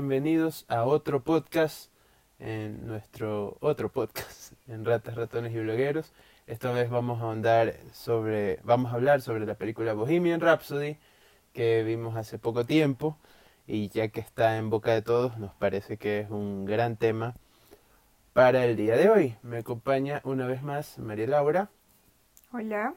Bienvenidos a otro podcast, en nuestro otro podcast, en Ratas, Ratones y Blogueros. Esta vez vamos a sobre, vamos a hablar sobre la película Bohemian Rhapsody que vimos hace poco tiempo y ya que está en boca de todos nos parece que es un gran tema para el día de hoy. Me acompaña una vez más María Laura. Hola.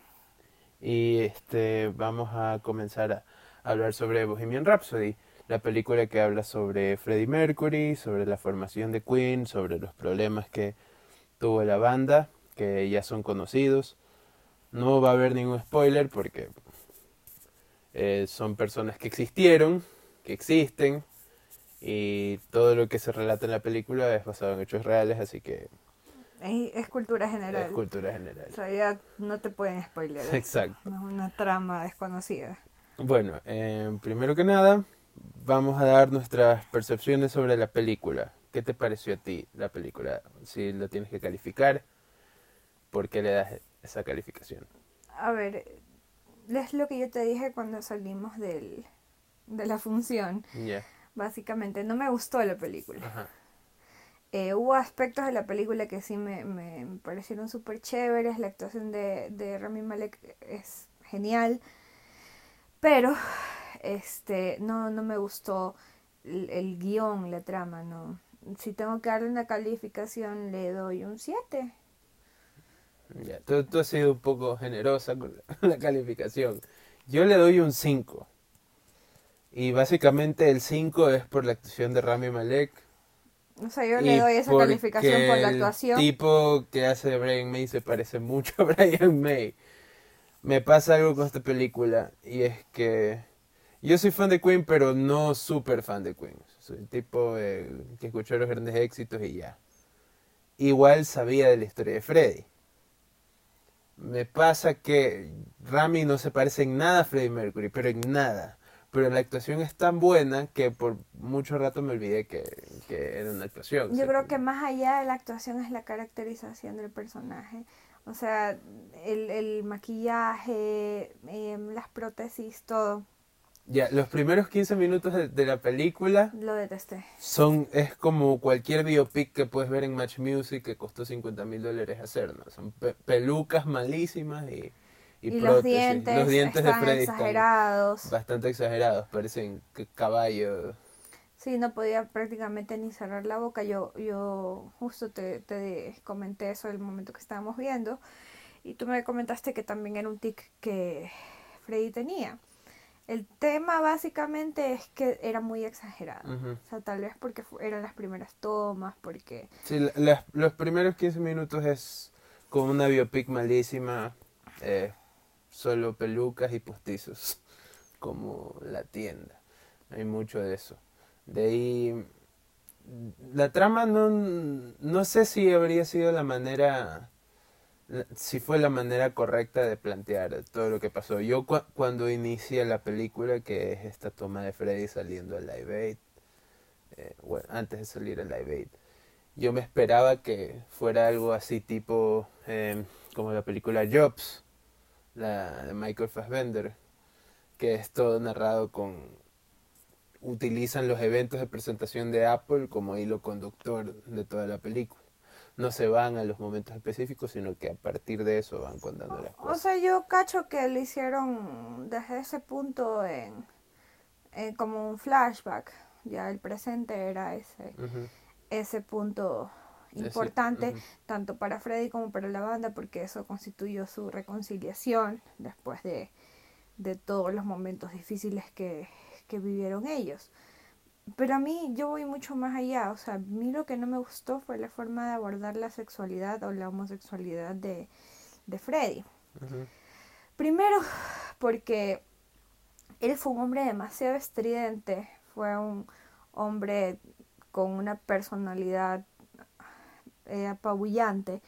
Y este vamos a comenzar a hablar sobre Bohemian Rhapsody, la película que habla sobre Freddie Mercury, sobre la formación de Queen, sobre los problemas que tuvo la banda, que ya son conocidos. No va a haber ningún spoiler porque eh, son personas que existieron, que existen, y todo lo que se relata en la película es basado en hechos reales, así que... Es, cultura general. Es cultura general. O sea, ya no te pueden spoiler. Exacto. Es una trama desconocida. Bueno, eh, primero que nada, vamos a dar nuestras percepciones sobre la película. ¿Qué te pareció a ti la película? Si lo tienes que calificar, ¿por qué le das esa calificación? A ver, es lo que yo te dije cuando salimos del, de la función. Ya. Básicamente, no me gustó la película. Eh, hubo aspectos de la película que sí me, me, parecieron súper chéveres. La actuación de, de Rami Malek es genial. Pero este no, no me gustó el, el, guion, la trama. no Si tengo que darle una calificación, le doy un 7. Ya, tú, tú, has sido un poco generosa con la, calificación. Yo le doy un 5. Y básicamente el 5 es por la actuación de Rami Malek. O sea, yo le doy esa calificación por la actuación. El tipo que hace de Brian May se parece mucho a Brian May. Me pasa algo con esta película y es que yo soy fan de Queen, pero no súper fan de Queen. Soy el tipo que escuchó los grandes éxitos y ya. Igual sabía de la historia de Freddy me pasa que Rami no se parece en nada a Freddie Mercury, pero en nada. Pero la actuación es tan buena que por mucho rato me olvidé que, era una actuación. Yo creo que más allá de la actuación es la caracterización del personaje. O sea, el, el maquillaje, em, las prótesis, todo. Ya, los primeros 15 minutos de, la película... Lo detesté. Son, es como cualquier biopic que puedes ver en Match Music que costó 50 mil dólares hacer, ¿no? Son pelucas malísimas y, y, los dientes, los dientes de Freddy exagerados. bastante exagerados, parecen caballos. Sí, no podía prácticamente ni cerrar la boca. Yo, yo justo te, te comenté eso el momento que estábamos viendo y tú me comentaste que también era un tic que Freddy tenía. El tema básicamente es que era muy exagerado. O sea, tal vez porque eran las primeras tomas, porque... Sí, los primeros 15 minutos es como una biopic malísima, eh, solo pelucas y postizos, como la tienda. Hay mucho de eso. De ahí... La trama no, no sé si habría sido la manera si fue la manera correcta de plantear todo lo que pasó. Yo cuando inicié la película, que es esta toma de Freddy saliendo al Live Aid, eh, bueno, antes de salir al Live Aid, yo me esperaba que fuera algo así tipo em, como la película Jobs, la de Michael Fassbender, que es todo narrado con... utilizan los eventos de presentación de Apple como hilo conductor de toda la película no se van a los momentos específicos, sino que a partir de eso van contando las cosas. O sea, yo cacho que lo hicieron desde ese punto en, como un flashback. Ya el presente era ese, ese punto importante, tanto para Freddy como para la banda, porque eso constituyó su reconciliación después de, de todos los momentos difíciles que, que vivieron ellos. Pero a mí yo voy mucho más allá, o sea, a mí lo que no me gustó fue la forma de abordar la sexualidad o la homosexualidad de, de Freddy. Primero, porque él fue un hombre demasiado estridente, fue un hombre con una personalidad eh, apabullante,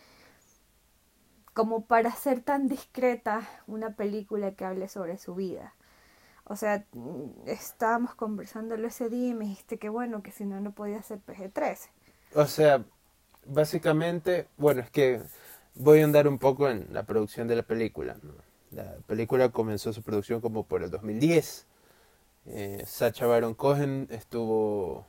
como para ser tan discreta una película que hable sobre su vida. O sea, estábamos conversándolo ese día y me dijiste que bueno, que si no, no podía ser PG-13. O sea, básicamente, bueno, es que voy a andar un poco en la producción de la película. La película comenzó su producción como por el 2010 Eh, Sacha Baron Cohen estuvo,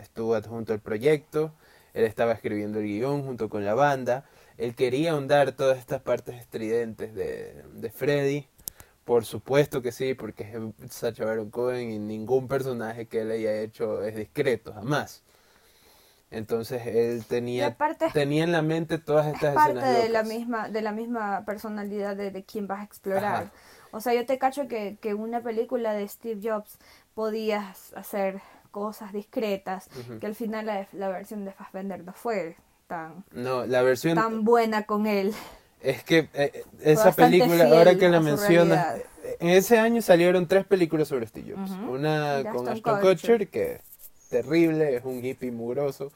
estuvo adjunto al proyecto, él estaba escribiendo el guion junto con la banda, él quería ahondar todas estas partes estridentes de, de Freddy, por supuesto que sí, porque es Sacha Baron Cohen y ningún personaje que él haya hecho es discreto, jamás. Entonces él tenía, tenía en la mente todas estas es parte de la misma de la misma personalidad de, de quien vas a explorar. O sea, yo te cacho que, que una película de Steve Jobs podías hacer cosas discretas, que al final la, la versión de Fassbender no fue tan, no, la versión, tan buena con él. Es que eh, esa película, ahora que la mencionas, en ese año salieron tres películas sobre Steve Jobs. Una con Ashton Kutcher, que terrible, es un hippie mugroso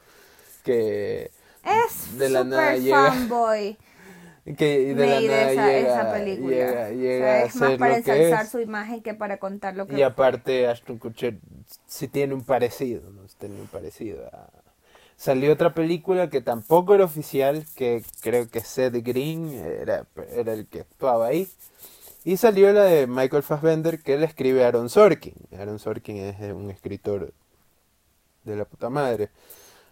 que es de la nada llega fanboy. que de la nada esa, llega, esa película. llega, es más para ensalzar su imagen que para contar lo que y aparte Ashton Kutcher sí tiene un parecido no tiene un parecido salió otra película que tampoco era oficial que creo que Seth Green era, era el que actuaba ahí y salió la de Michael Fassbender que le escribe Aaron Sorkin Aaron Sorkin es un escritor de la puta madre.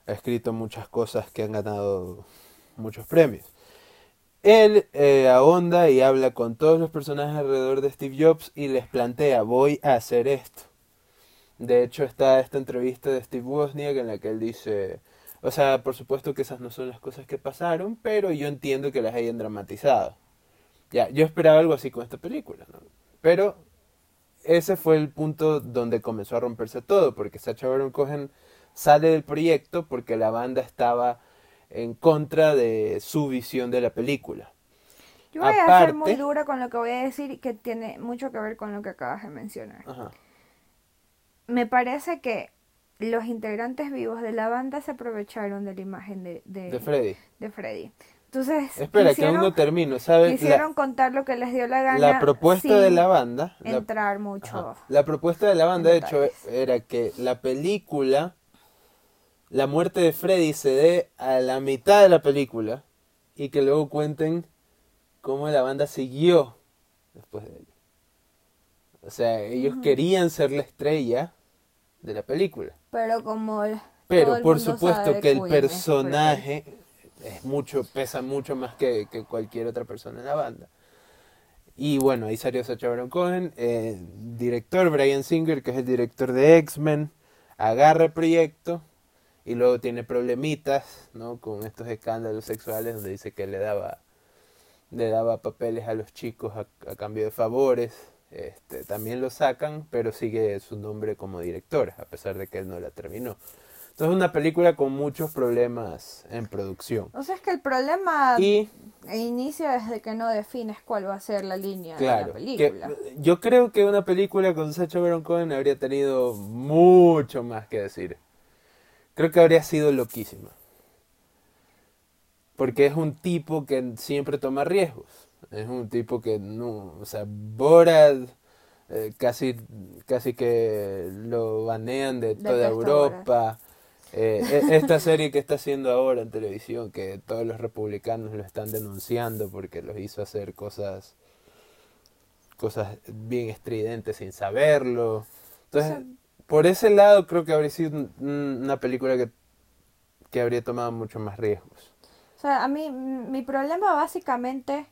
Ha escrito muchas cosas que han ganado muchos premios. Él eh, ahonda y habla con todos los personajes alrededor de Steve Jobs y les plantea, voy a hacer esto. De hecho está esta entrevista de Steve Wozniak en la que él dice, o sea, por supuesto que esas no son las cosas que pasaron, pero yo entiendo que las hayan dramatizado. Ya, yo esperaba algo así con esta película, ¿no? Pero ese fue el punto donde comenzó a romperse todo, porque Sacha Baron Cohen sale del proyecto porque la banda estaba en contra de su visión de la película. Yo voy a ser muy dura con lo que voy a decir que tiene mucho que ver con lo que acabas de mencionar. Me parece que los integrantes vivos de la banda se aprovecharon de la imagen de, de, Freddy. De Freddy. Entonces, espera, que aún no termino, ¿sabes? Quisieron contar lo que les dio la gana. La propuesta de la banda. Entrar mucho. la propuesta de la banda, de hecho, era que la película, la muerte de Freddy se dé a la mitad de la película y que luego cuenten cómo la banda siguió después de ello. O sea, ellos querían ser la estrella de la película. Pero como Pero por supuesto que el personaje es mucho, pesa mucho más que, cualquier otra persona en la banda. Y bueno, ahí salió Sacha Baron Cohen, eh, director Brian Singer, que es el director de X-Men, agarra el proyecto y luego tiene problemitas, ¿no? Con estos escándalos sexuales donde dice que le daba, le daba papeles a los chicos a, cambio de favores. Este, también lo sacan, pero sigue su nombre como director, a pesar de que él no la terminó. Entonces es una película con muchos problemas en producción. O sea, es que el problema inicia desde que no defines cuál va a ser la línea de la película. yo creo que una película con Sacha Baron Cohen habría tenido mucho más que decir. Creo que habría sido loquísima. Porque es un tipo que siempre toma riesgos. Es un tipo que no, o sea, Borat eh, casi, casi que lo banean de toda Europa. Eh, e, esta serie que está haciendo ahora en televisión, que todos los republicanos lo están denunciando porque los hizo hacer cosas cosas bien estridentes sin saberlo. Entonces, por ese lado creo que habría sido una película que, que habría tomado mucho más riesgos. O sea, a mí mi problema básicamente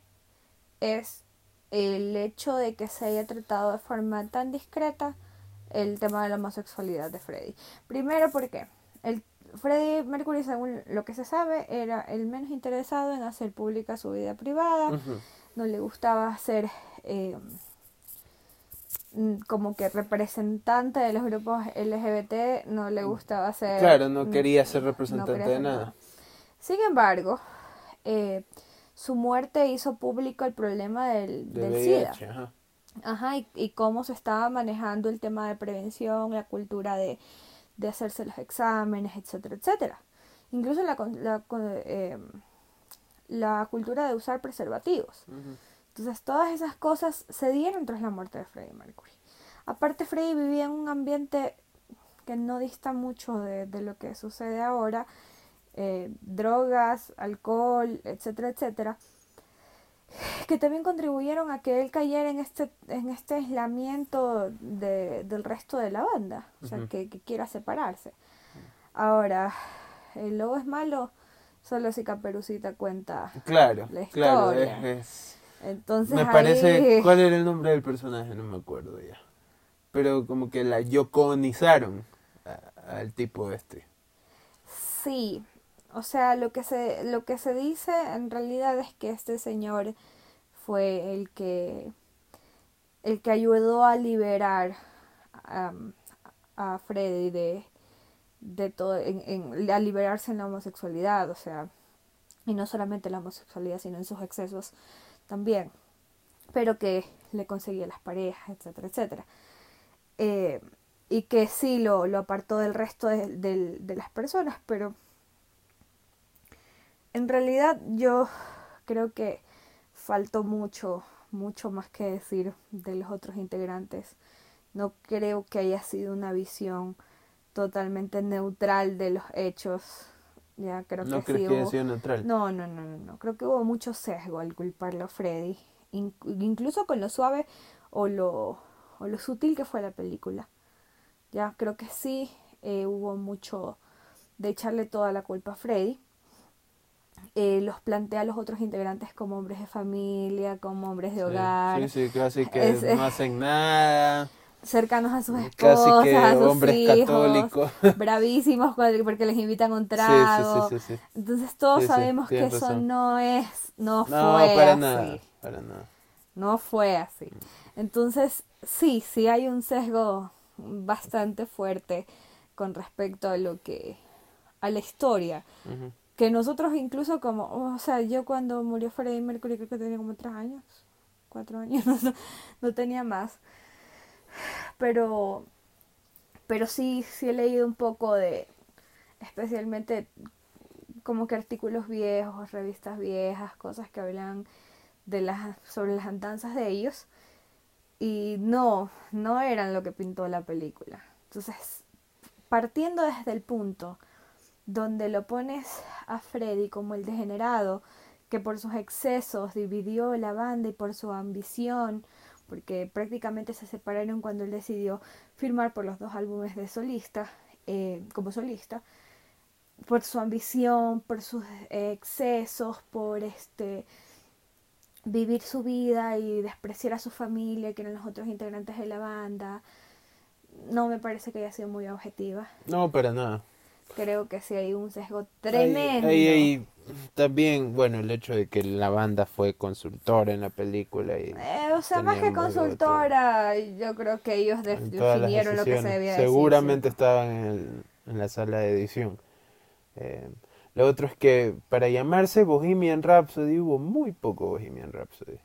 es el hecho de que se haya tratado de forma tan discreta el tema de la homosexualidad de Freddy. Primero porque el Freddie Mercury, según lo que se sabe, era el menos interesado en hacer pública su vida privada. No le gustaba ser eh, mm, como que representante de los grupos LGBT. No le gustaba ser. Claro, no quería ser representante de nada. Sin embargo, eh, su muerte hizo público el problema del, SIDA. Ajá. Ajá, y, y cómo se estaba manejando el tema de prevención, la cultura de de hacerse los exámenes, etcétera, etcétera. Incluso la, la, eh, la cultura de usar preservativos. Entonces todas esas cosas se dieron tras la muerte de Freddie Mercury. Aparte Freddie vivía en un ambiente que no dista mucho de, lo que sucede ahora, eh, drogas, alcohol, etcétera, etcétera, que también contribuyeron a que él cayera en este, en este aislamiento de, del resto de la banda, o sea, que, quiera separarse. Ahora, el lobo es malo solo si Caperucita cuenta claro, la historia. Claro, Entonces, me parece, ¿cuál era el nombre del personaje? No me acuerdo ya. Pero como que la yoconizaron al tipo este. Sí, o sea, lo que se lo que se dice en realidad es que este señor fue el que el que ayudó a liberar a Freddy de, de todo en, en, a liberarse en la homosexualidad, o sea, y no solamente la homosexualidad, sino en sus excesos también, pero que le conseguía las parejas, etcétera, etcétera. Eh, y que sí lo, lo apartó del resto de, las personas, pero en realidad yo creo que faltó mucho, mucho más que decir de los otros integrantes. No creo que haya sido una visión totalmente neutral de los hechos. Ya creo ¿No que crees que haya sido neutral? No, no, no, no, no. Creo que hubo mucho sesgo al culparlo a Freddy. incluso con lo suave o lo, o lo sutil que fue la película. Ya creo que sí eh, hubo mucho de echarle toda la culpa a Freddy. Eh, los plantea a los otros integrantes como hombres de familia, como hombres de hogar. Sí, sí, casi que no hacen nada. Cercanos a sus esposas, casi que a sus hombres hijos, católicos. bravísimos porque les invitan un trago. Sí, sí, Entonces todos sabemos que eso no es, no, fue para así. Nada, para nada. No fue así. Entonces, sí, sí hay un sesgo bastante fuerte con respecto a lo que a la historia que nosotros incluso como o sea yo cuando murió Freddie Mercury creo que tenía como tres años cuatro años no, tenía más pero pero sí sí he leído un poco de especialmente como que artículos viejos revistas viejas cosas que hablan de las sobre las andanzas de ellos y no, no eran lo que pintó la película. Entonces, partiendo desde el punto donde lo pones a Freddy como el degenerado, que por sus excesos dividió la banda y por su ambición, porque prácticamente se separaron cuando él decidió firmar por los dos álbumes de solista, eh, como solista, por su ambición, por sus excesos, por este vivir su vida y despreciar a su familia, que eran los otros integrantes de la banda. No me parece que haya sido muy objetiva. No, para nada. Creo que sí hay un sesgo tremendo. Hay, también, bueno, el hecho de que la banda fue consultora en la película. Y eh, o sea, más que consultora, yo creo que ellos definieron lo que se debía decir. Seguramente estaban en, en, la sala de edición. Eh, lo otro es que para llamarse Bohemian Rhapsody hubo muy poco Bohemian Rhapsody,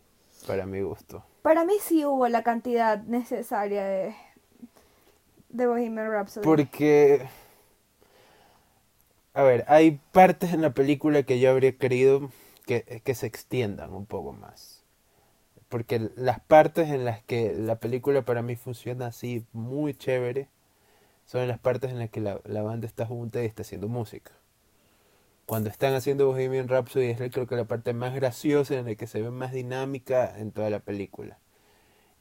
para mi gusto. Para mí sí hubo la cantidad necesaria de, de Bohemian Rhapsody. Porque, a ver, hay partes en la película que yo habría querido que, que se extiendan un poco más. Porque las partes en las que la película para mí funciona así muy chévere son las partes en las que la, la banda está junta y está haciendo música cuando están haciendo Bohemian Rhapsody es creo que la parte más graciosa en la que se ve más dinámica en toda la película.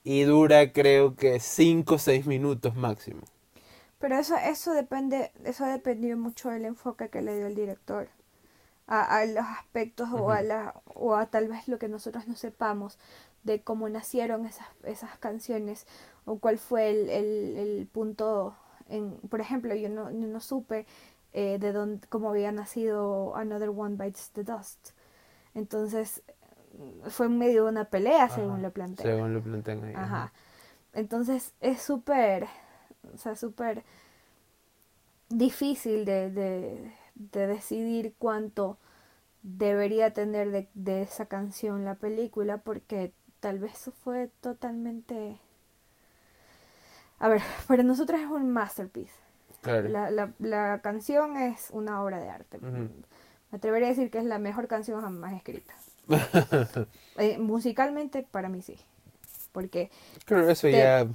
Y dura creo que 5 o 6 minutos máximo. Pero eso, eso depende, eso dependió mucho del enfoque que le dio el director a, los aspectos o, a la, o a tal vez lo que nosotros no sepamos de cómo nacieron esas, esas canciones o cuál fue el, el, punto en, por ejemplo, yo no, yo no supe eh, de dónde, cómo había nacido Another One Bites the Dust. Entonces, fue en medio de una pelea, según lo plantean. Según lo plantean ahí. Ajá. Entonces, es súper, o sea, súper difícil de, de, de, decidir cuánto debería tener de, de esa canción la película, porque tal vez fue totalmente... A ver, para nosotros es un masterpiece. La, la, la, canción es una obra de arte. Me atrevería a decir que es la mejor canción jamás escrita. Eh, musicalmente, para mí sí. Porque Creo eso te, ya...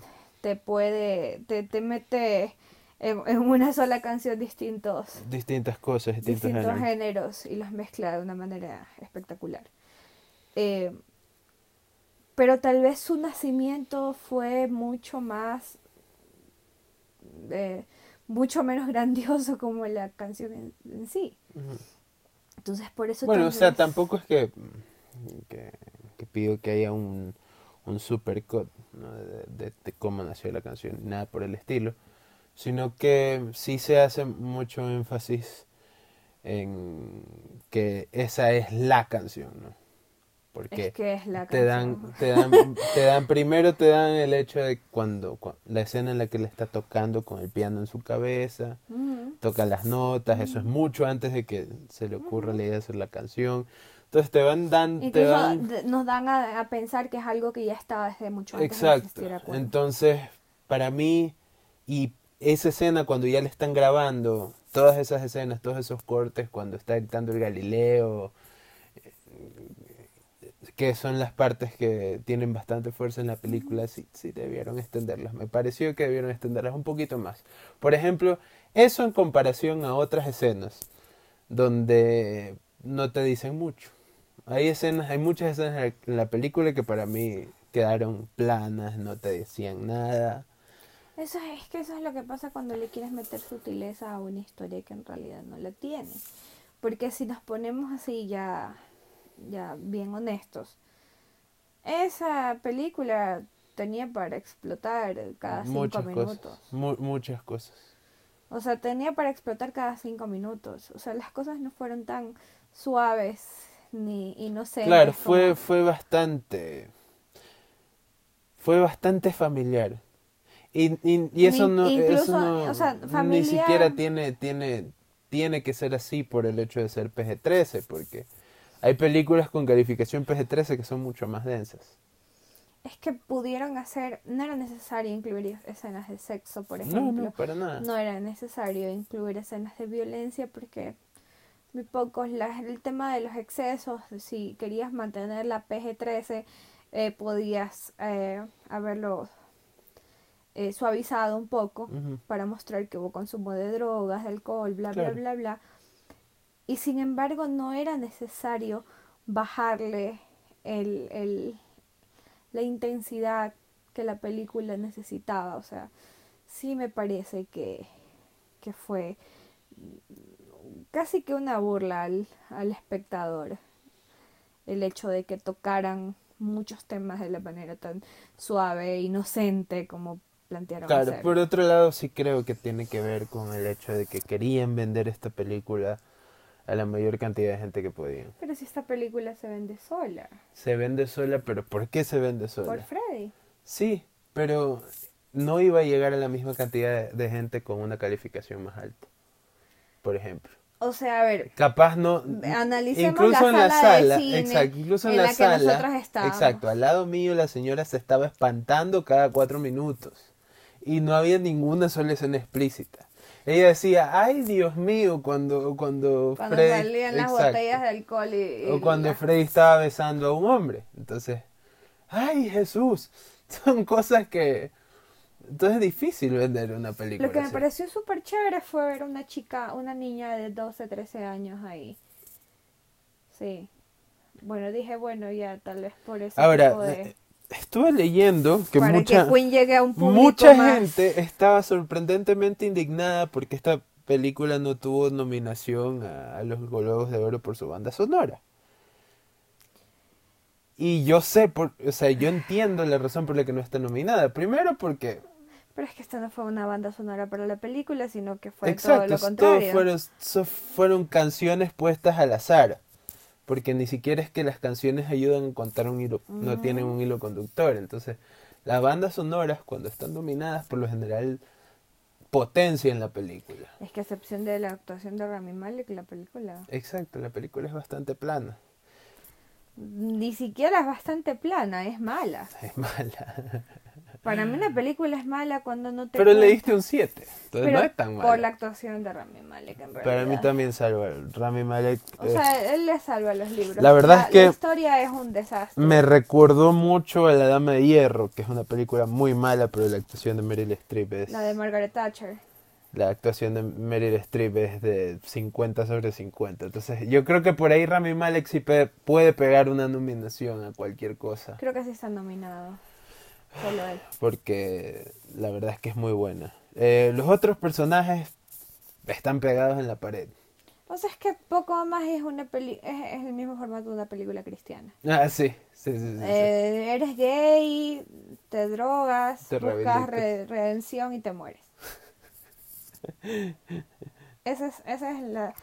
te puede, te, te mete en, una sola canción distintos distintas cosas, distintos, géneros. y los mezcla de una manera espectacular. Eh, pero tal vez su nacimiento fue mucho más, eh, mucho menos grandioso como la canción en, sí. Entonces por eso... Bueno, o sea, tampoco es que, que, pido que haya un, un supercut de, de, cómo nació la canción, nada por el estilo, sino que sí se hace mucho énfasis en que esa es la canción, ¿no? Porque te, dan, te, dan, te dan, primero te dan el hecho de cuando, la escena en la que le está tocando con el piano en su cabeza, toca las notas, eso es mucho antes de que se le ocurra la idea de hacer la canción. Entonces te van dando... nos dan a, pensar que es algo que ya estaba desde mucho antes. Exacto. Entonces, para mí, y esa escena cuando ya le están grabando, todas esas escenas, todos esos cortes, cuando está editando el Galileo, que son las partes que tienen bastante fuerza en la película, sí, sí debieron extenderlas. Me pareció que debieron extenderlas un poquito más. Por ejemplo, eso en comparación a otras escenas donde no te dicen mucho. Hay escenas, hay muchas escenas en la película que para mí quedaron planas, no te decían nada. Eso es, que eso es lo que pasa cuando le quieres meter sutileza a una historia que en realidad no la tiene. Porque si nos ponemos así ya ya bien honestos. Esa película tenía para explotar cada cinco minutos. muchas cosas. O sea, tenía para explotar cada cinco minutos. O sea, las cosas no fueron tan suaves ni inocentes. Claro, fue, fue bastante. Fue bastante familiar. Y, y, eso, no, ni siquiera tiene, tiene, tiene que ser así por el hecho de ser PG-13, porque hay películas con calificación PG-13 que son mucho más densas. Es que pudieron hacer, no era necesario incluir escenas de sexo, por ejemplo. No, no, para nada. No era necesario incluir escenas de violencia porque muy pocos, el tema de los excesos, si querías mantener la PG-13, eh, podías eh, haberlo eh, suavizado un poco para mostrar que hubo consumo de drogas, de alcohol, bla, bla, bla, bla. Y sin embargo no era necesario bajarle el, el, la intensidad que la película necesitaba. O sea, sí me parece que, que fue casi que una burla al, al espectador el hecho de que tocaran muchos temas de la manera tan suave e inocente como plantearon. Claro, por otro lado sí creo que tiene que ver con el hecho de que querían vender esta película a la mayor cantidad de gente que podían. Pero si esta película se vende sola. Se vende sola, pero ¿por qué se vende sola? Por Freddy. Sí, pero no iba a llegar a la misma cantidad de gente con una calificación más alta. Por ejemplo. O sea, a ver. Capaz no. Analicemos incluso en la sala. exacto, incluso en, la, sala. exacto, al lado mío la señora se estaba espantando cada cuatro minutos. Y no había ninguna sola escena explícita. Ella decía, ay Dios mío, cuando, cuando, cuando salían las botellas de alcohol y, o cuando Freddy estaba besando a un hombre. Entonces, ay Jesús, son cosas que... Entonces es difícil vender una película. Lo que me pareció súper chévere fue ver una chica, una niña de 12, 13 años ahí. Sí. Bueno, dije, bueno, ya tal vez por eso. Ahora, de estuve leyendo que mucha, un mucha gente estaba sorprendentemente indignada porque esta película no tuvo nominación a, los Globos de Oro por su banda sonora. Y yo sé, por, o sea, yo entiendo la razón por la que no está nominada. Primero porque... Pero es que esta no fue una banda sonora para la película, sino que fue todo lo contrario. fueron, fueron canciones puestas al azar porque ni siquiera es que las canciones ayudan a contar un hilo, no tienen un hilo conductor. Entonces, las bandas sonoras, cuando están dominadas, por lo general potencia en la película. Es que a excepción de la actuación de Rami Malek, la película. Exacto, la película es bastante plana. Ni siquiera es bastante plana, es mala. Es mala. Para mí una película es mala cuando no te... Pero le diste un 7, entonces no es tan mala. Por la actuación de Rami Malek, en realidad. Para mí también salva. Rami Malek... O sea, él le salva los libros. La verdad es que... La historia es un desastre. Me recordó mucho a La Dama de Hierro, que es una película muy mala, pero la actuación de Meryl Streep es... La de Margaret Thatcher. la actuación de Meryl Streep es de 50 sobre 50. Entonces, yo creo que por ahí Rami Malek sí puede pegar una nominación a cualquier cosa. Creo que sí está nominado. Solo él. Porque la verdad es que es muy buena. Eh, los otros personajes están pegados en la pared. O sea, es que poco más es una peli es, el mismo formato de una película cristiana. Ah, sí, sí, sí. sí, eh, Eres gay, te drogas, buscas redención y te mueres. esa es, esa es la,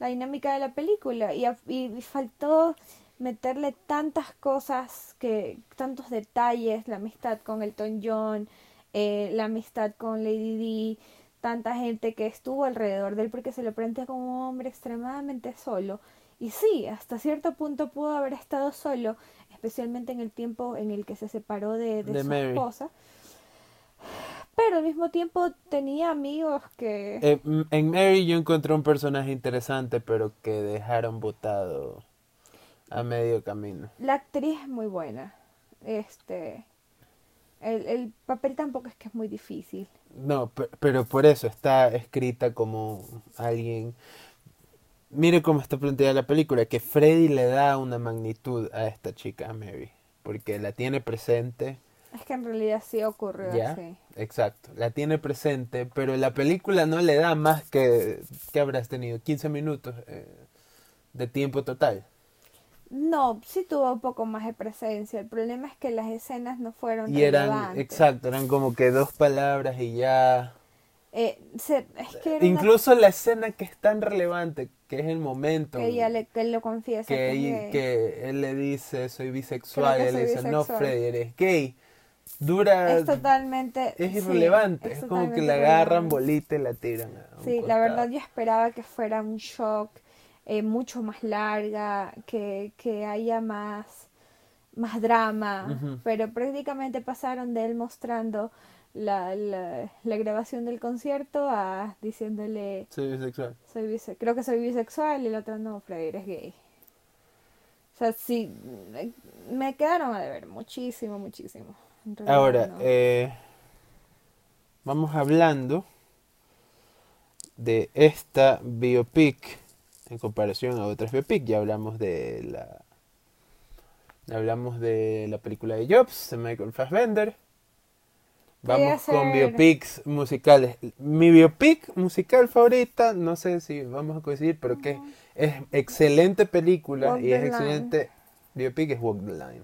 dinámica de la película. Y, y, faltó meterle tantas cosas, que tantos detalles, la amistad con Elton John, eh, la amistad con Lady D tanta gente que estuvo alrededor de él porque se le presenta como un hombre extremadamente solo. Y sí, hasta cierto punto pudo haber estado solo, especialmente en el tiempo en el que se separó de, su esposa. Pero al mismo tiempo tenía amigos que... Eh, en Mary yo encontré un personaje interesante, pero que dejaron botado a medio camino. La actriz es muy buena. Este... El, el papel tampoco es que es muy difícil. No, pero por eso está escrita como alguien... Mire cómo está planteada la película, que Freddy le da una magnitud a esta chica, a Mary, porque la tiene presente. Es que en realidad sí ocurrió así. Exacto, la tiene presente, pero la película no le da más que, ¿qué habrás tenido? 15 minutos eh, de tiempo total. No, sí tuvo un poco más de presencia. El problema es que las escenas no fueron y eran, exacto, eran como que dos palabras y ya. Eh, Incluso la escena que es tan relevante, que es el momento. Que ella le, que él lo confiesa. Que, que, él le dice, soy bisexual, y él le dice, no, Freddy, eres gay. Dura. Es totalmente. Es irrelevante. es, como que la agarran bolita y la tiran. sí, la verdad yo esperaba que fuera un shock eh, mucho más larga, que, que haya más, más drama, pero prácticamente pasaron de él mostrando la, la, la, grabación del concierto a diciéndole... Soy bisexual. Soy creo que soy bisexual y el otro no, Freddy, eres gay. O sea, sí, me quedaron a deber muchísimo, muchísimo. Ahora, eh, vamos hablando de esta biopic en comparación a otras biopic. Ya hablamos de la hablamos de la película de Jobs de Michael Fassbender. Vamos con biopics musicales. Mi biopic musical favorita, no sé si vamos a coincidir, pero que es excelente película y es excelente biopic es Walk the Line.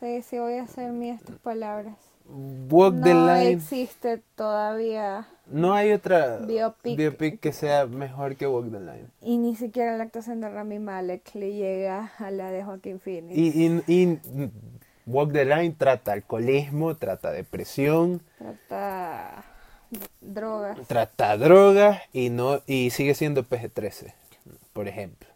Sí, sí, voy a hacer mías tus palabras. Walk the Line. No existe todavía no hay otra biopic. que sea mejor que Walk the Line. Y ni siquiera la actuación de Rami Malek le llega a la de Joaquín Phoenix. Y, y, Walk the Line trata alcoholismo, trata depresión. Trata drogas. Trata drogas y, no, y sigue siendo PG-13, por ejemplo.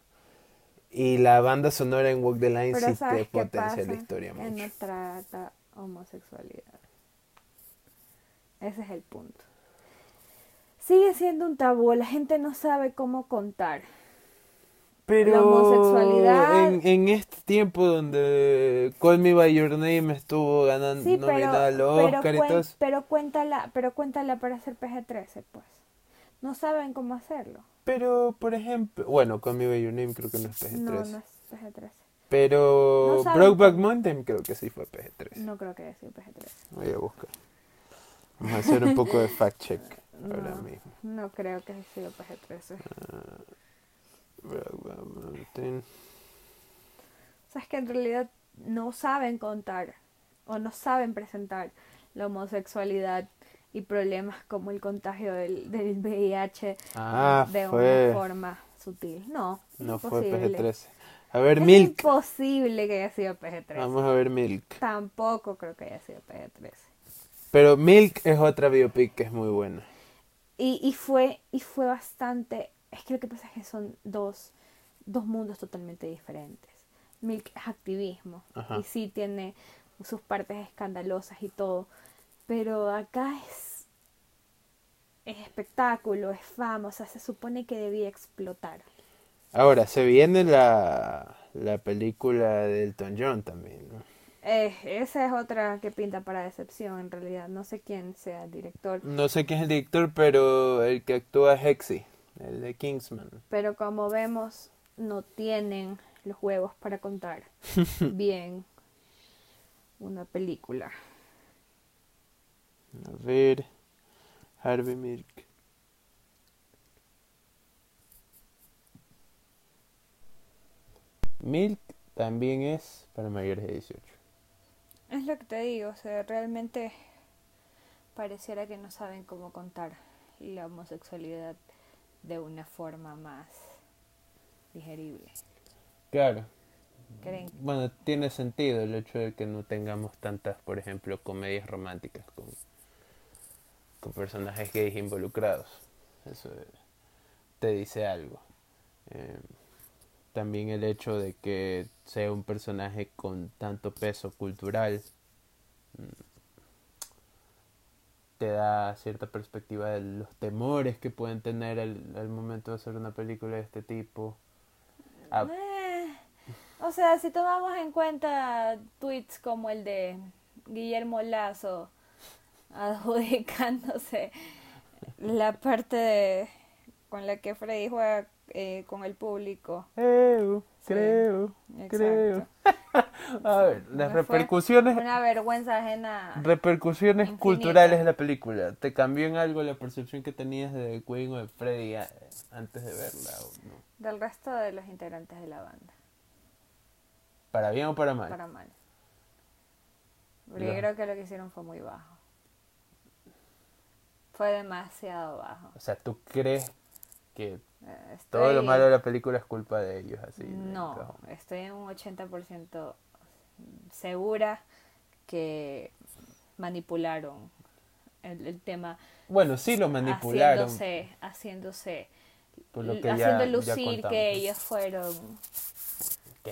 Y la banda sonora en Walk the Line sí te potencia la historia mucho. no trata homosexualidad. Ese es el punto sigue siendo un tabú, la gente no sabe cómo contar. Pero la homosexualidad en, este tiempo donde Call Me By Your Name estuvo ganando sí, nominada al Oscar y todo Pero cuéntala, pero cuéntala para hacer PG-13, pues. No saben cómo hacerlo. Pero, por ejemplo, bueno, Call Me By Your Name creo que no es PG-13. No, no es PG-13. Pero Brokeback Mountain creo que sí fue PG-13. No creo que haya sido PG-13. Voy a buscar. Vamos a hacer un poco de fact check ahora mismo. No creo que haya sido PG-13. Uh, o sea, es que en realidad no saben contar o no saben presentar la homosexualidad y problemas como el contagio del, del VIH ah, de una forma sutil. No, no fue PG-13. A ver, Milk. Es imposible que haya sido PG-13. Vamos a ver Milk. Tampoco creo que haya sido PG-13. Pero Milk es otra biopic que es muy buena. Y, y, fue, y fue bastante... Es que lo que pasa es que son dos, dos mundos totalmente diferentes. Milk es activismo y sí tiene sus partes escandalosas y todo. Pero acá es, es espectáculo, es fama, o sea, se supone que debía explotar. Ahora, se viene la, la película de Elton John también, ¿no? Eh, esa es otra que pinta para decepción en realidad. No sé quién sea el director. No sé quién es el director, pero el que actúa es Hexy, el de Kingsman. Pero como vemos, no tienen los huevos para contar bien una película. A ver, Harvey Milk. Milk también es para mayores de 18. Es lo que te digo, o sea, realmente pareciera que no saben cómo contar la homosexualidad de una forma más digerible. Claro. Bueno, tiene sentido el hecho de que no tengamos tantas, por ejemplo, comedias románticas con, con personajes gays involucrados. Eso te dice algo. Eh, también el hecho de que sea un personaje con tanto peso cultural mm, te da cierta perspectiva de los temores que pueden tener al, momento de hacer una película de este tipo. Ah, eh, o sea, si tomamos en cuenta tweets como el de Guillermo Lazo adjudicándose la parte de, con la que Freddy juega eh, con el público. creo, creo. A ver, las repercusiones. Una vergüenza ajena. Repercusiones culturales de la película. ¿Te cambió en algo la percepción que tenías de Queen o de Freddy antes de verla? Del resto de los integrantes de la banda. ¿Para bien o para mal? Para mal. Porque creo que lo que hicieron fue muy bajo. Fue demasiado bajo. O sea, ¿tú crees que todo lo malo de la película es culpa de ellos, así. No, estoy en un 80% segura que manipularon el, tema. Bueno, sí lo manipularon. Haciéndose, haciéndose haciendo lucir que ellos fueron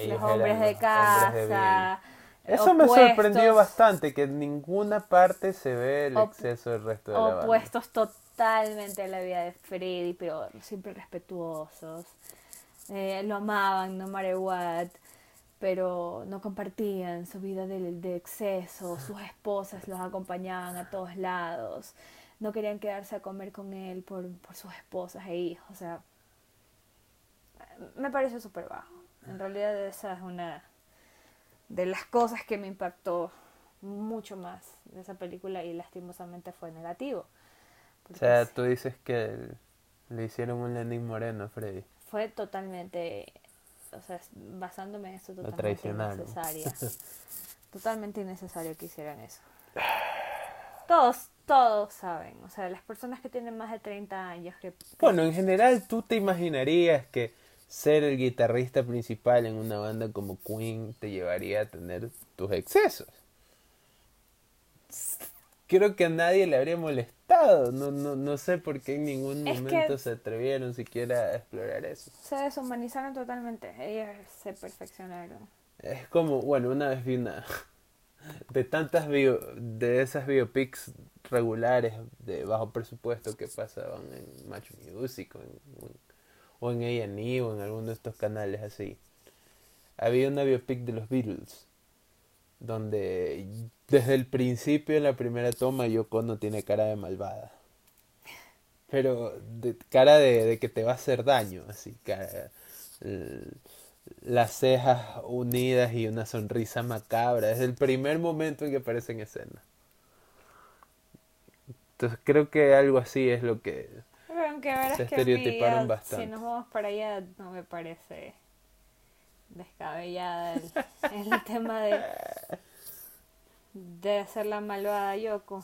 los hombres de casa. Eso me sorprendió bastante, que en ninguna parte se ve el exceso del resto de la banda. Opuestos totalmente a la vida de Freddy, pero siempre respetuosos. Eh, lo amaban, no matter what, pero no compartían su vida de, de exceso. Sus esposas los acompañaban a todos lados. No querían quedarse a comer con él por, por sus esposas e hijos. O sea, me pareció súper bajo. En realidad esa es una de las cosas que me impactó mucho más de esa película y lastimosamente fue negativo. O sea, tú dices que le hicieron un Lenin Moreno a Freddy. Fue totalmente, o sea, basándome en eso, totalmente innecesario. totalmente innecesario que hicieran eso. Todos, todos saben, o sea, las personas que tienen más de 30 años que... Bueno, en general tú te imaginarías que ser el guitarrista principal en una banda como Queen te llevaría a tener tus excesos creo que a nadie le habría molestado. No, no, no sé por qué en ningún momento se atrevieron siquiera a explorar eso. Se deshumanizaron totalmente. Ellos se perfeccionaron. Es como, bueno, una vez vi una. De tantas bio, de esas biopics regulares de bajo presupuesto que pasaban en Match Music o en, o en A&E o en alguno de estos canales así. Había una biopic de los Beatles donde desde el principio en la primera toma Yoko no tiene cara de malvada. Pero de cara de, que te va a hacer daño, así, cara, las cejas unidas y una sonrisa macabra, desde el primer momento en que aparece en escena. Entonces creo que algo así es lo que se estereotiparon bastante. Si nos vamos para allá no me parece descabellada el, el tema de, de hacer la malvada Yoko.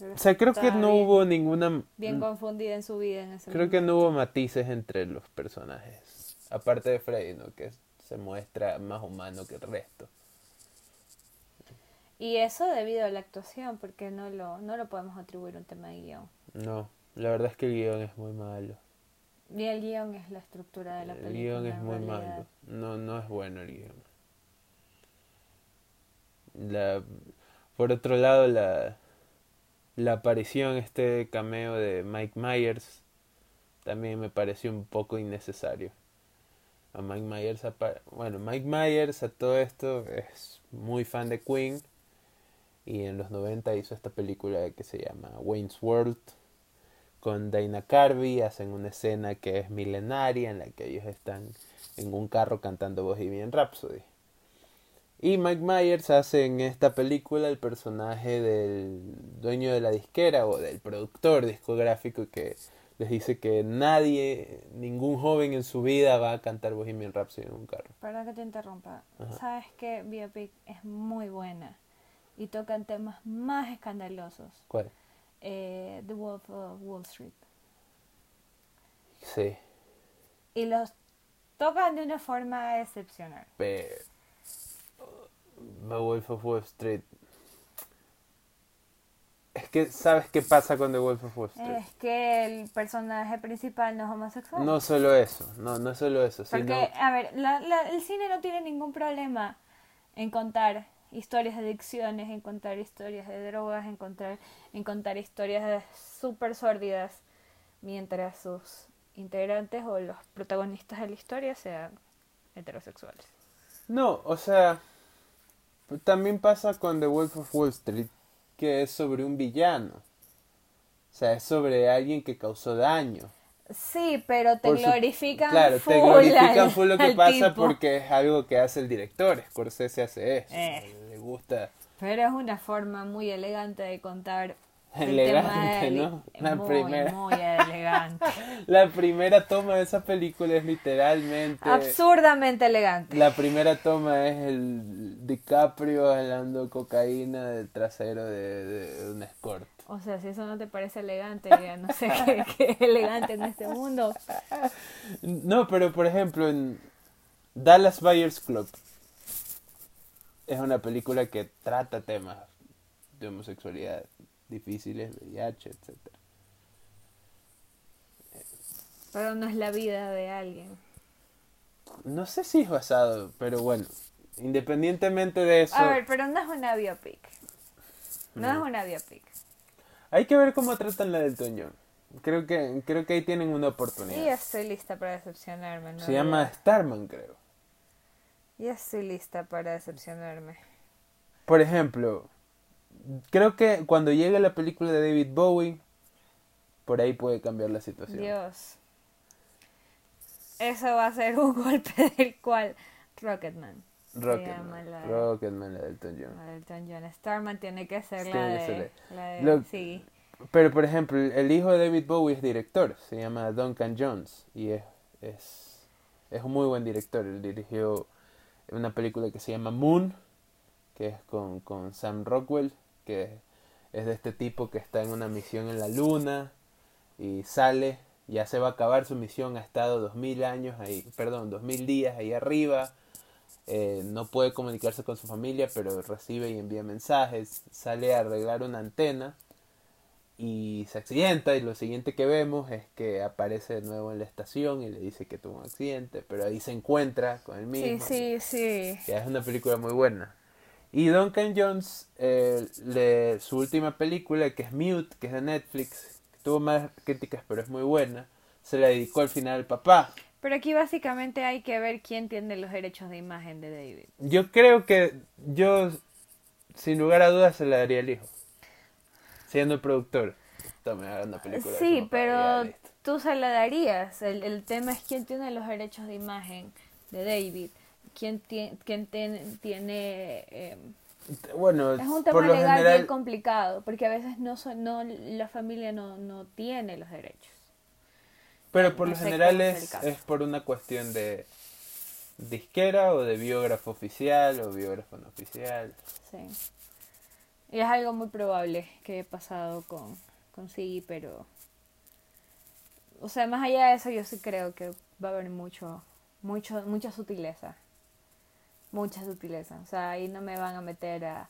o sea, creo que no hubo ninguna... Bien confundida en su vida en ese Creo que no hubo matices entre los personajes. Aparte de Freddy, ¿no? Que se muestra más humano que el resto. Y eso debido a la actuación, porque no lo, no lo podemos atribuir a un tema de guion. No, la verdad es que el guion es muy malo. Y el guion es la estructura de la película. El guion es muy malo. No, no es bueno el guion. La, por otro lado, la, la aparición, este cameo de Mike Myers, también me pareció un poco innecesario. A Mike Myers, bueno, Mike Myers a todo esto es muy fan de Queen y en los 90 hizo esta película que se llama Wayne's World con Dana Carvey, hacen una escena que es milenaria en la que ellos están en un carro cantando Bohemian Rhapsody. Y Mike Myers hace en esta película el personaje del dueño de la disquera o del productor discográfico que les dice que nadie, ningún joven en su vida va a cantar Bohemian Rhapsody en un carro. Perdón que te interrumpa. Sabes que Biopic es muy buena y tocan temas más escandalosos. ¿Cuál? Eh, The Wolf of Wall Street. Sí. Y los tocan de una forma excepcional. Pero The Wolf of Wall Street. Es que, ¿sabes qué pasa con The Wolf of Wall Street? Es que el personaje principal no es homosexual. No solo eso, no, no solo eso. Porque, a ver, el cine no tiene ningún problema en contar historias de adicciones, en contar historias de drogas, en contar, en contar historias súper sórdidas, mientras sus integrantes o los protagonistas de la historia sean heterosexuales. No, o sea, también pasa con The Wolf of Wall Street, que es sobre un villano. O sea, es sobre alguien que causó daño. Sí, pero te glorifican Claro, te glorifican full lo que pasa porque es algo que hace el director. Scorsese hace eso. Eh. Gusta. Pero es una forma muy elegante de contar elegante, ¿no? La primera. Muy elegante. la primera toma de esa película es literalmente. Absurdamente elegante. La primera toma es el DiCaprio jalando cocaína del trasero de, un escort. O sea, si eso no te parece elegante, ya no sé qué, qué elegante en este mundo. No, pero por ejemplo, en Dallas Buyers Club es una película que trata temas de homosexualidad difíciles, VIH, etc. Pero no es la vida de alguien. No sé si es basado, pero bueno, independientemente de eso... A ver, pero no es una biopic. No, es una biopic. Hay que ver cómo tratan la del Toñón. Creo que, creo que ahí tienen una oportunidad. Y estoy lista para decepcionarme. Se llama Starman, creo. Ya estoy lista para decepcionarme. Por ejemplo, creo que cuando llegue la película de David Bowie, por ahí puede cambiar la situación. Dios. Eso va a ser un golpe del cual Rocketman. Rocketman, la, Rocketman, la del Elton John. La Elton John. Starman tiene que ser la, de, la de, sí. Pero por ejemplo, el hijo de David Bowie es director, se llama Duncan Jones y es, es, es un muy buen director. Él dirigió una película que se llama Moon, que es con, con Sam Rockwell que es de este tipo que está en una misión en la luna y sale, ya se va a acabar su misión, ha estado dos mil años ahí, perdón, dos mil días ahí arriba, eh, no puede comunicarse con su familia, pero recibe y envía mensajes, sale a arreglar una antena y se accidenta y lo siguiente que vemos es que aparece de nuevo en la estación y le dice que tuvo un accidente, pero ahí se encuentra con el mismo. Sí, sí, sí. Ya es una película muy buena. Y Duncan Jones, eh, su última película, que es Mute, que es de Netflix, tuvo más críticas, pero es muy buena, se la dedicó al final al papá. Pero aquí básicamente hay que ver quién tiene los derechos de imagen de David. Yo creo que yo, sin lugar a dudas, se la daría al hijo. Siendo el productor. Una película. Sí, pero tú se la darías. El, el tema es quién tiene los derechos de imagen de David quién, tiene, quién tiene eh, bueno, es un tema legal bien complicado, porque a veces no, no la familia no, no tiene los derechos. Pero por lo general es, es, por una cuestión de disquera o de biógrafo oficial o biógrafo no oficial. Sí. Y es algo muy probable que he pasado con, con pero... O sea, más allá de eso yo sí creo que va a haber mucho, mucho, mucha sutileza mucha sutileza. O sea, ahí no me van a meter a,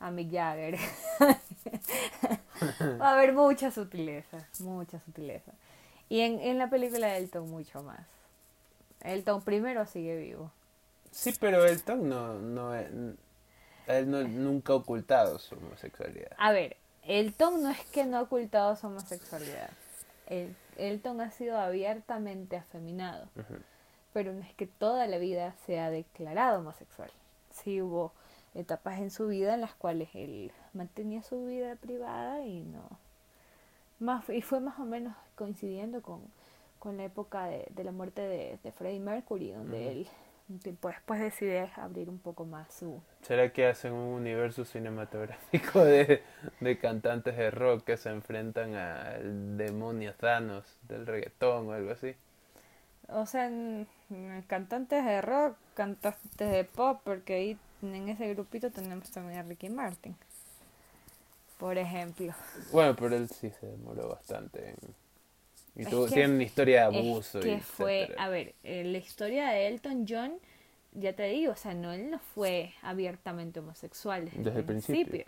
a Mick Jagger. Va a haber mucha sutileza, mucha sutileza. Y en, en la película de Elton mucho más. Elton primero sigue vivo. Sí, pero Elton no, no, él no, nunca ha ocultado su homosexualidad. A ver, Elton no es que no ha ocultado su homosexualidad. El, Elton ha sido abiertamente afeminado pero no es que toda la vida se ha declarado homosexual. Sí hubo etapas en su vida en las cuales él mantenía su vida privada y no más y fue más o menos coincidiendo con, con la época de, de la muerte de, de Freddie Mercury donde él un tiempo después decide abrir un poco más su ¿Será que hacen un universo cinematográfico de, de cantantes de rock que se enfrentan al demonio Thanos del reggaetón o algo así? o sea en- en cantantes de rock cantantes de pop porque ahí en ese grupito tenemos también a Ricky Martin por ejemplo Bueno, pero él sí se demoró bastante en... Y Es tuvo, que- tiene una historia de abuso Es y que fue, etcétera. a ver, eh, la historia de Elton John, ya te digo, o sea, no, él no fue abiertamente homosexual desde, Desde el principio.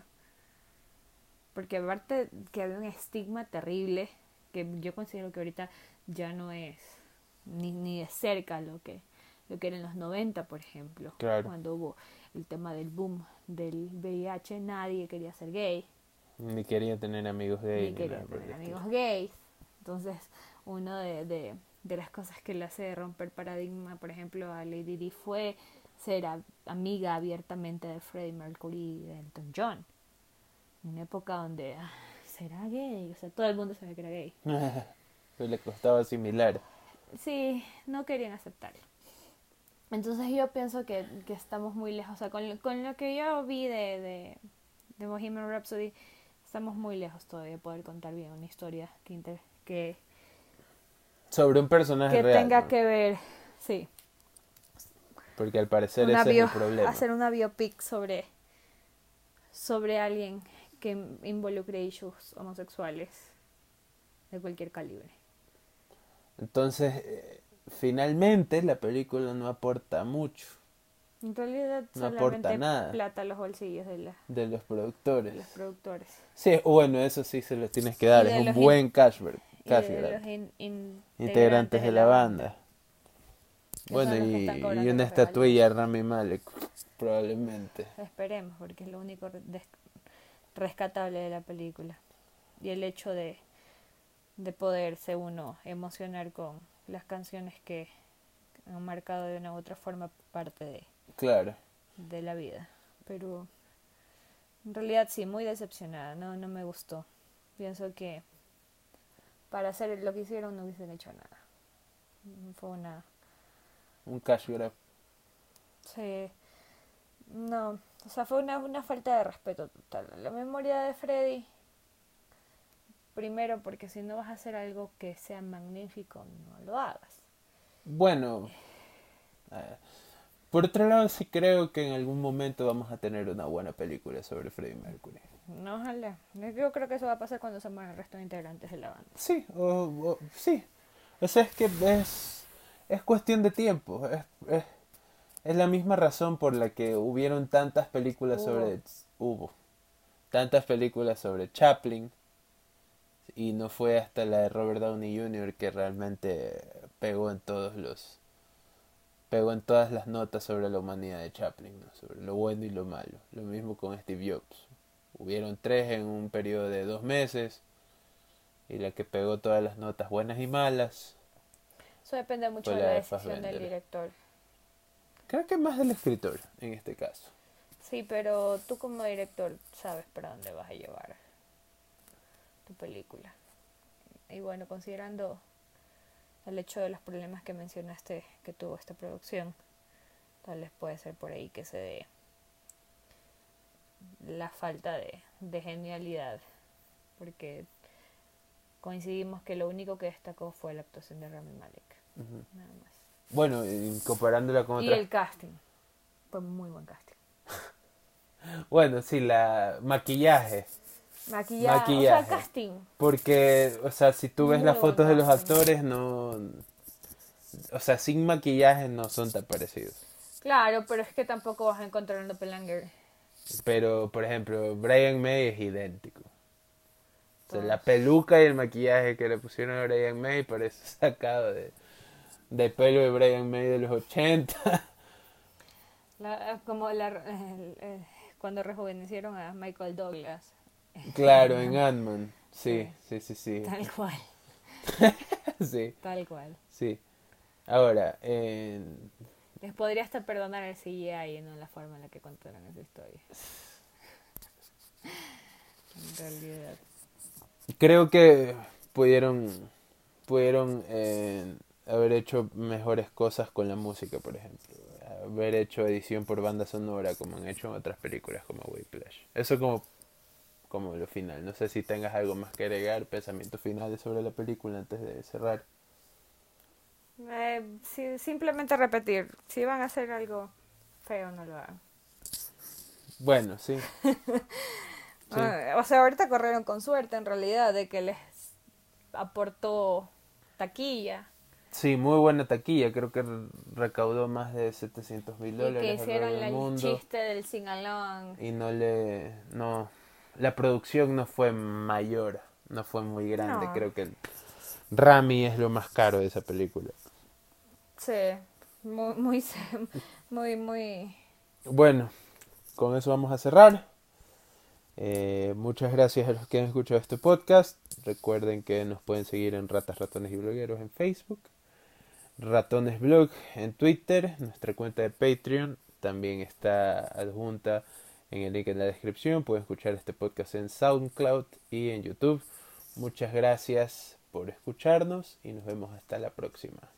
Porque aparte que había un estigma terrible, que yo considero que ahorita ya no es ni, ni de cerca lo que, lo que era en los 90, por ejemplo. Claro. Cuando hubo el tema del boom del VIH, nadie quería ser gay Ni quería tener amigos gays. ni quería por el tener amigos gays. Entonces, una de, de, de las cosas que le hace romper paradigma, por ejemplo, a Lady Di fue ser a- amiga abiertamente de Freddie Mercury y de Elton John. Una época donde ah, será gay, o sea, todo el mundo sabía que era gay. Pero le costaba asimilar. Sí, no querían aceptarlo. Entonces yo pienso que, que estamos muy lejos, o sea, con, lo- con lo que yo vi de, de, de Bohemian Rhapsody, estamos muy lejos todavía de poder contar bien una historia que, inter- que, Sobre un personaje que real. tenga ¿no? que ver, sí, Porque al parecer una ese bio- es el problema. hacer una biopic sobre, sobre alguien que involucre issues homosexuales de cualquier calibre. Entonces, eh, finalmente la película no aporta mucho En realidad No aporta nada. plata a los bolsillos de, la- de los de productores. los productores. Sí, bueno, eso sí se los tienes que dar. De Es un buen cashback. Y cash de grab. los in- in- Integrantes de la banda. Bueno, y, y una estatuilla a Rami Malek, probablemente. Esperemos, porque es lo único rescatable de la película. Y el hecho de, de poderse uno emocionar con las canciones que han marcado de una u otra forma parte de, Claro. de la vida. Pero en realidad sí, muy decepcionada, no, no me gustó. Pienso que para hacer lo que hicieron no hubiesen hecho nada. Fue una... Un cash grab. Sí. No, o sea, fue una, una falta de respeto total. La memoria de Freddy, primero porque si no vas a hacer algo que sea magnífico, no lo hagas. Bueno, eh, por otro lado sí creo que en algún momento vamos a tener una buena película sobre Freddie Mercury. No, ojalá. Yo creo que eso va a pasar cuando se mueran el resto de integrantes de la banda. Sí, o, o- sí. O sea, es que es, es cuestión de tiempo. Es, es, es la misma razón por la que hubieron tantas películas Hubo. sobre... Hubo. Tantas películas sobre Chaplin. Y no fue hasta la de Robert Downey Jr. que realmente pegó en todos los... Pegó en todas las notas sobre la humanidad de Chaplin, ¿no? sobre lo bueno y lo malo. Lo mismo con Steve Jobs. Hubieron tres en un periodo de dos meses y la que pegó todas las notas buenas y malas. Eso depende mucho de la la de decisión del director. Creo que más del escritor en este caso. Sí, pero tú como director sabes para dónde vas a llevar tu película. Y bueno, considerando el hecho de los problemas que mencionaste que tuvo esta producción, tal vez puede ser por ahí que se dé la falta de, de genialidad, porque coincidimos que lo único que destacó fue la actuación de Rami Malek, nada más. Bueno, y comparándola con Y otras... el casting, fue muy buen casting. Bueno, sí, la maquillaje. Maquillaje, o sea, casting. Porque, o sea, si tú ves Muy las fotos de los actores, no... O sea, sin maquillaje no son tan parecidos. Claro, pero es que tampoco vas a encontrar un doppelganger. Pero, por ejemplo, Brian May es idéntico. O sea, la peluca y el maquillaje que le pusieron a Brian May parece sacado de, de pelo de Brian May de los 80. La- como la, el- el- cuando rejuvenecieron a Michael Douglas. claro, en Ant-Man. Sí, sí, sí, sí. Tal cual, Sí, tal cual. sí. Ahora, en- Les podría hasta perdonar el CGI y no la forma en la que contaron esa historia. En realidad. Creo que pudieron, pudieron eh, haber hecho mejores cosas con la música, por ejemplo. Haber hecho edición por banda sonora como han hecho en otras películas como Whiplash. Eso como, como lo final. No sé si tengas algo más que agregar, pensamientos finales sobre la película antes de cerrar. Eh, simplemente repetir, si van a hacer algo feo, no lo hagan. Bueno, sí. Ah, o sea, ahorita corrieron con suerte en realidad de que les aportó taquilla. Sí, muy buena taquilla, creo que recaudó más de 700 mil dólares. Y que hicieron el chiste del singalón. Y no le, no, la producción no fue mayor, no fue muy grande, creo que el Rami es lo más caro de esa película. Sí, muy, muy, muy, muy... Bueno, con eso vamos a cerrar. Eh, muchas gracias a los que han escuchado este podcast. Recuerden que nos pueden seguir en Ratas, Ratones y Blogueros en Facebook. Ratones Blog en Twitter. Nuestra cuenta de Patreon también está adjunta en el link en la descripción. Pueden escuchar este podcast en SoundCloud y en YouTube. Muchas gracias por escucharnos y nos vemos hasta la próxima.